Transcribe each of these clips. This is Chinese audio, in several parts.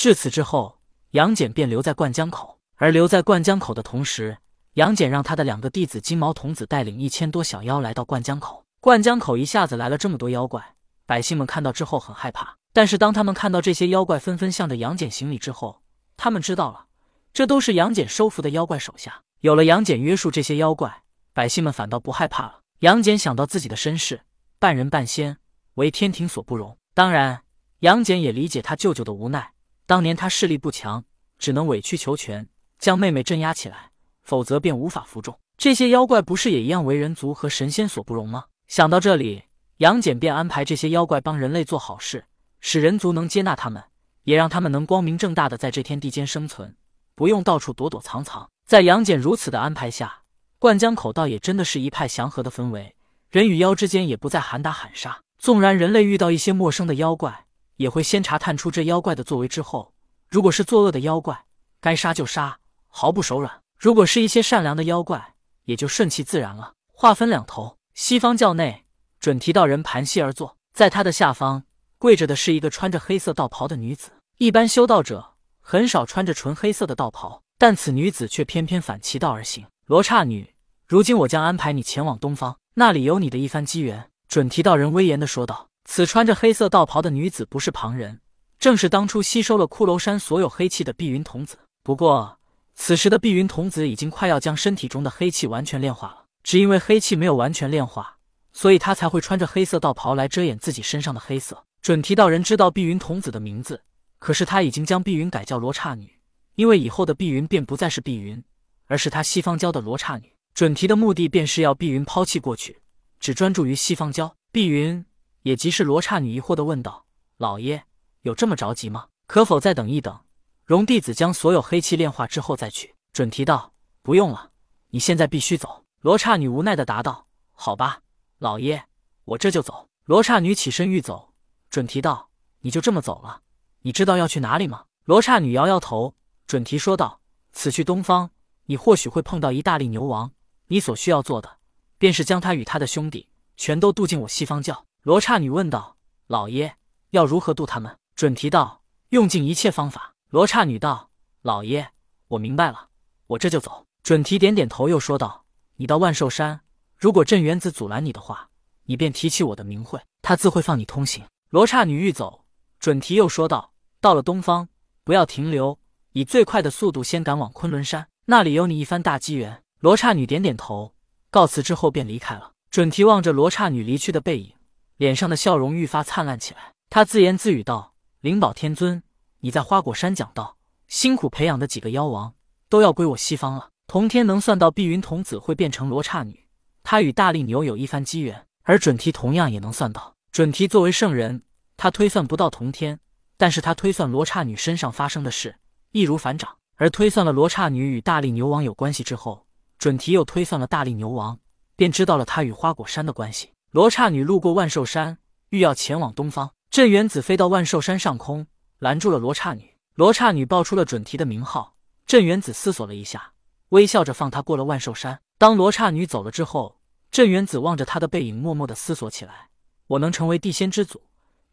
至此之后，杨戬便留在灌江口。而留在灌江口的同时，杨戬让他的两个弟子金毛童子带领一千多小妖来到灌江口。灌江口一下子来了这么多妖怪，百姓们看到之后很害怕。但是当他们看到这些妖怪纷纷向着杨戬行礼之后，他们知道了，这都是杨戬收服的妖怪手下。有了杨戬约束这些妖怪，百姓们反倒不害怕了。杨戬想到自己的身世，半人半仙，为天庭所不容。当然，杨戬也理解他舅舅的无奈。当年他势力不强，只能委曲求全，将妹妹镇压起来，否则便无法服众。这些妖怪不是也一样为人族和神仙所不容吗？想到这里，杨戬便安排这些妖怪帮人类做好事，使人族能接纳他们，也让他们能光明正大的在这天地间生存，不用到处躲躲藏藏。在杨戬如此的安排下，灌江口倒也真的是一派祥和的氛围，人与妖之间也不再喊打喊杀。纵然人类遇到一些陌生的妖怪，也会先查探出这妖怪的作为之后，如果是作恶的妖怪，该杀就杀，毫不手软；如果是一些善良的妖怪，也就顺其自然了。话分两头，西方教内，准提道人盘膝而坐，在他的下方跪着的是一个穿着黑色道袍的女子。一般修道者很少穿着纯黑色的道袍，但此女子却偏偏反其道而行。罗刹女，如今我将安排你前往东方，那里有你的一番机缘。准提道人威严的说道：“此穿着黑色道袍的女子不是旁人，正是当初吸收了骷髅山所有黑气的碧云童子。不过，此时的碧云童子已经快要将身体中的黑气完全炼化了。只因为黑气没有完全炼化，所以他才会穿着黑色道袍来遮掩自己身上的黑色。”准提道人知道碧云童子的名字，可是他已经将碧云改叫罗刹女，因为以后的碧云便不再是碧云，而是他西方教的罗刹女。准提的目的便是要碧云抛弃过去。只专注于西方教，碧云也即是罗刹女疑惑的问道：“老爷有这么着急吗？可否再等一等，容弟子将所有黑气炼化之后再去？”准提道：“不用了，你现在必须走。”罗刹女无奈的答道：“好吧，老爷，我这就走。”罗刹女起身欲走，准提道：“你就这么走了？你知道要去哪里吗？”罗刹女摇摇头，准提说道：“此去东方，你或许会碰到一大力牛王，你所需要做的。”便是将他与他的兄弟全都渡进我西方教。罗刹女问道：“老爷要如何渡他们？”准提道：“用尽一切方法。”罗刹女道：“老爷，我明白了，我这就走。”准提点点头，又说道：“你到万寿山，如果镇元子阻拦你的话，你便提起我的名讳，他自会放你通行。”罗刹女欲走，准提又说道：“到了东方，不要停留，以最快的速度先赶往昆仑山，那里有你一番大机缘。”罗刹女点点头。告辞之后便离开了。准提望着罗刹女离去的背影，脸上的笑容愈发灿烂起来。他自言自语道：“灵宝天尊，你在花果山讲道，辛苦培养的几个妖王都要归我西方了。童天能算到碧云童子会变成罗刹女，他与大力牛有一番机缘，而准提同样也能算到。准提作为圣人，他推算不到童天，但是他推算罗刹女身上发生的事易如反掌。而推算了罗刹女与大力牛王有关系之后。”准提又推算了大力牛王，便知道了他与花果山的关系。罗刹女路过万寿山，欲要前往东方。镇元子飞到万寿山上空，拦住了罗刹女。罗刹女报出了准提的名号。镇元子思索了一下，微笑着放她过了万寿山。当罗刹女走了之后，镇元子望着她的背影，默默的思索起来：我能成为地仙之祖，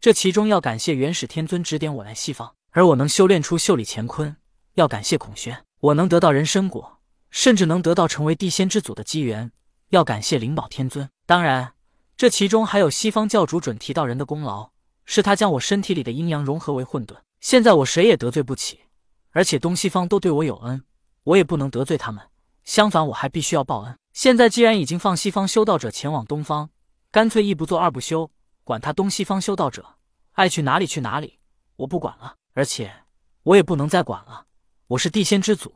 这其中要感谢元始天尊指点我来西方；而我能修炼出袖里乾坤，要感谢孔宣；我能得到人参果。甚至能得到成为地仙之祖的机缘，要感谢灵宝天尊。当然，这其中还有西方教主准提道人的功劳，是他将我身体里的阴阳融合为混沌。现在我谁也得罪不起，而且东西方都对我有恩，我也不能得罪他们。相反，我还必须要报恩。现在既然已经放西方修道者前往东方，干脆一不做二不休，管他东西方修道者爱去哪里去哪里，我不管了。而且我也不能再管了，我是地仙之祖。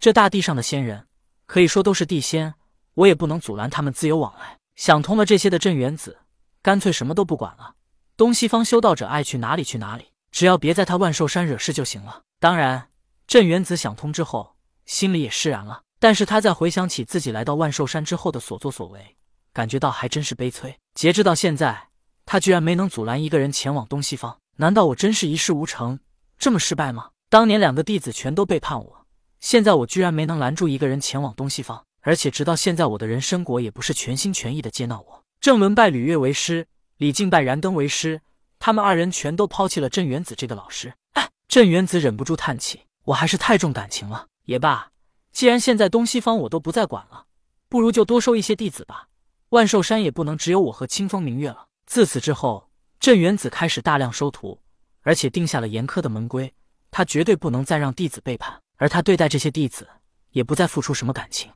这大地上的仙人，可以说都是地仙，我也不能阻拦他们自由往来。想通了这些的镇元子，干脆什么都不管了。东西方修道者爱去哪里去哪里，只要别在他万寿山惹事就行了。当然，镇元子想通之后，心里也释然了。但是他在回想起自己来到万寿山之后的所作所为，感觉到还真是悲催。截至到现在，他居然没能阻拦一个人前往东西方。难道我真是一事无成，这么失败吗？当年两个弟子全都背叛我。现在我居然没能拦住一个人前往东西方，而且直到现在，我的人参果也不是全心全意的接纳我。郑伦拜吕月为师，李靖拜燃灯为师，他们二人全都抛弃了镇元子这个老师。哎，镇元子忍不住叹气：“我还是太重感情了。也罢，既然现在东西方我都不再管了，不如就多收一些弟子吧。万寿山也不能只有我和清风明月了。”自此之后，镇元子开始大量收徒，而且定下了严苛的门规，他绝对不能再让弟子背叛，而他对待这些弟子也不再付出什么感情。